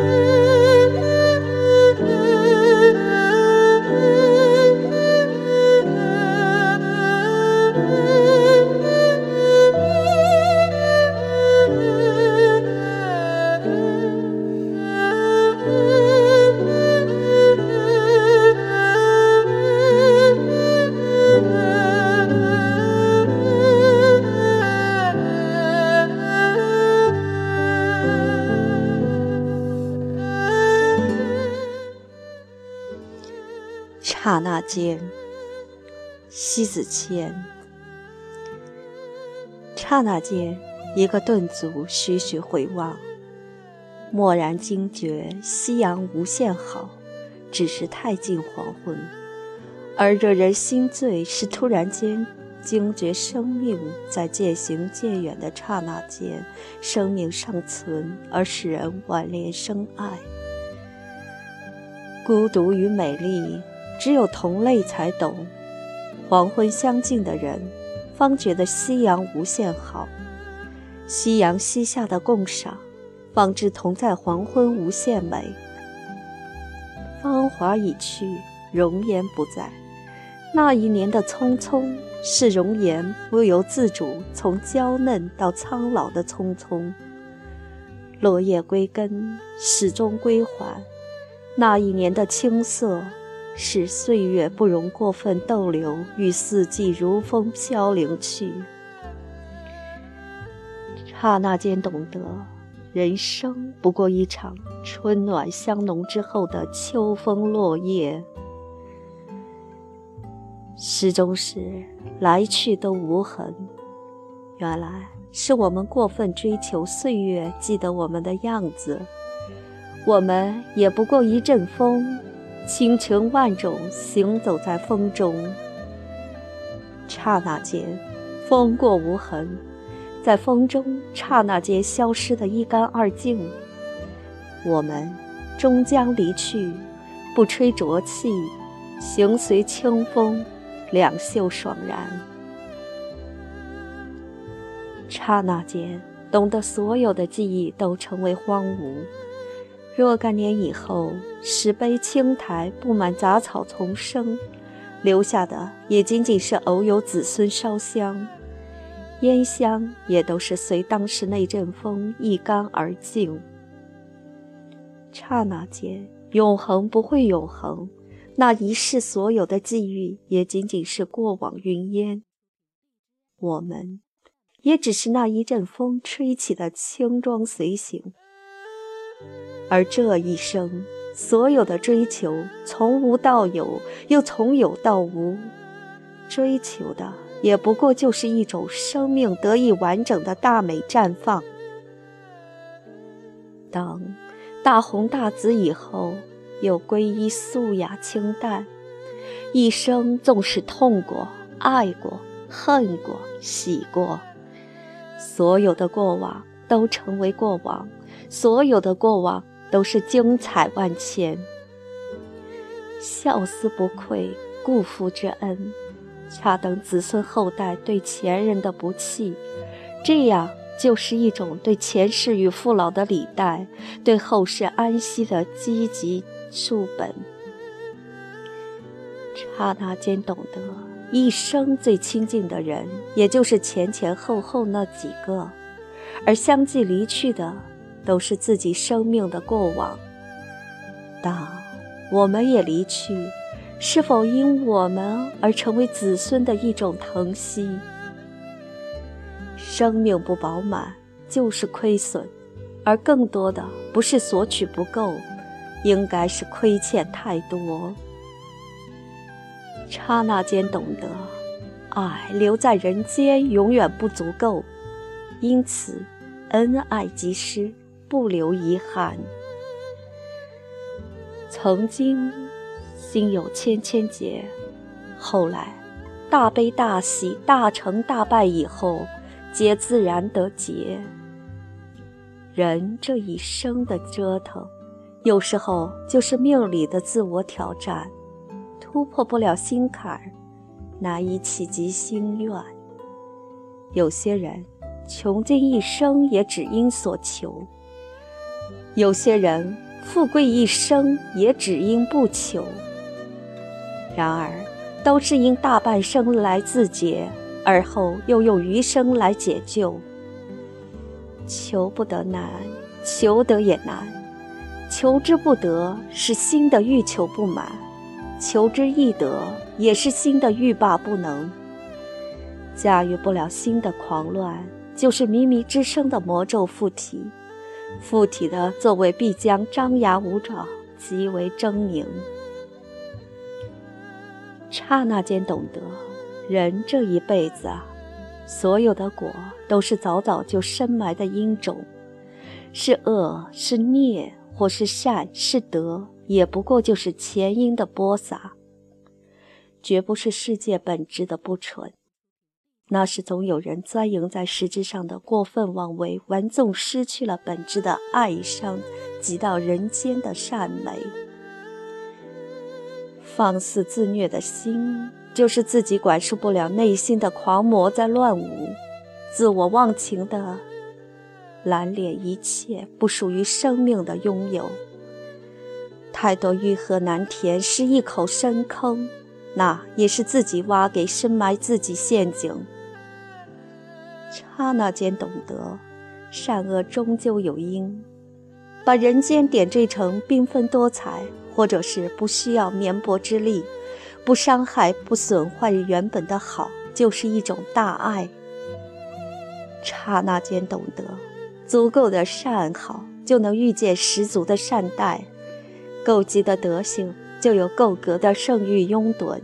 you. 刹那间，西子谦。刹那间，一个顿足，徐徐回望，蓦然惊觉夕阳无限好，只是太近黄昏。而惹人心醉，是突然间惊觉生命在渐行渐远的刹那间，生命尚存，而使人挽恋生爱。孤独与美丽。只有同类才懂，黄昏相近的人，方觉得夕阳无限好；夕阳西下的共赏，方知同在黄昏无限美。芳华已去，容颜不在，那一年的匆匆，是容颜不由自主从娇嫩到苍老的匆匆。落叶归根，始终归还，那一年的青涩。使岁月不容过分逗留，与四季如风飘零去。刹那间懂得，人生不过一场春暖香浓之后的秋风落叶。始终是来去都无痕，原来是我们过分追求岁月记得我们的样子。我们也不过一阵风。倾城万种，行走在风中。刹那间，风过无痕，在风中，刹那间消失的一干二净。我们终将离去，不吹浊气，行随清风，两袖爽然。刹那间，懂得所有的记忆都成为荒芜。若干年以后，石碑青苔布满杂草丛生，留下的也仅仅是偶有子孙烧香，烟香也都是随当时那阵风一干而尽。刹那间，永恒不会永恒，那一世所有的际遇也仅仅是过往云烟。我们，也只是那一阵风吹起的轻装随行。而这一生，所有的追求，从无到有，又从有到无，追求的也不过就是一种生命得以完整的大美绽放。等大红大紫以后，又归依素雅清淡。一生纵使痛过、爱过、恨过、喜过，所有的过往都成为过往，所有的过往。都是精彩万千，孝思不愧故父之恩，恰等子孙后代对前人的不弃，这样就是一种对前世与父老的礼待，对后世安息的积极树本。刹那间懂得，一生最亲近的人，也就是前前后后那几个，而相继离去的。都是自己生命的过往。当我们也离去，是否因我们而成为子孙的一种疼惜？生命不饱满就是亏损，而更多的不是索取不够，应该是亏欠太多。刹那间懂得，爱留在人间永远不足够，因此恩爱即失。不留遗憾。曾经心有千千结，后来大悲大喜、大成大败以后，皆自然得结。人这一生的折腾，有时候就是命里的自我挑战，突破不了心坎儿，难以企及心愿。有些人穷尽一生，也只因所求。有些人富贵一生也只因不求，然而都是因大半生来自劫，而后又用余生来解救。求不得难，求得也难；求之不得，是心的欲求不满；求之易得，也是心的欲罢不能。驾驭不了心的狂乱，就是靡靡之声的魔咒附体。附体的作为必将张牙舞爪，极为狰狞。刹那间懂得，人这一辈子啊。所有的果都是早早就深埋的因种，是恶是孽，或是善是德，也不过就是前因的播撒，绝不是世界本质的不纯。那是总有人钻营在实质上的过分妄为，玩纵失去了本质的爱伤，及到人间的善美，放肆自虐的心。就是自己管束不了内心的狂魔在乱舞，自我忘情的蓝脸一切不属于生命的拥有。太多欲壑难填是一口深坑，那也是自己挖给深埋自己陷阱。刹那间懂得，善恶终究有因，把人间点缀成缤纷多彩，或者是不需要绵薄之力。不伤害、不损坏原本的好，就是一种大爱。刹那间懂得，足够的善好，就能遇见十足的善待；够极的德行，就有够格的圣誉拥趸。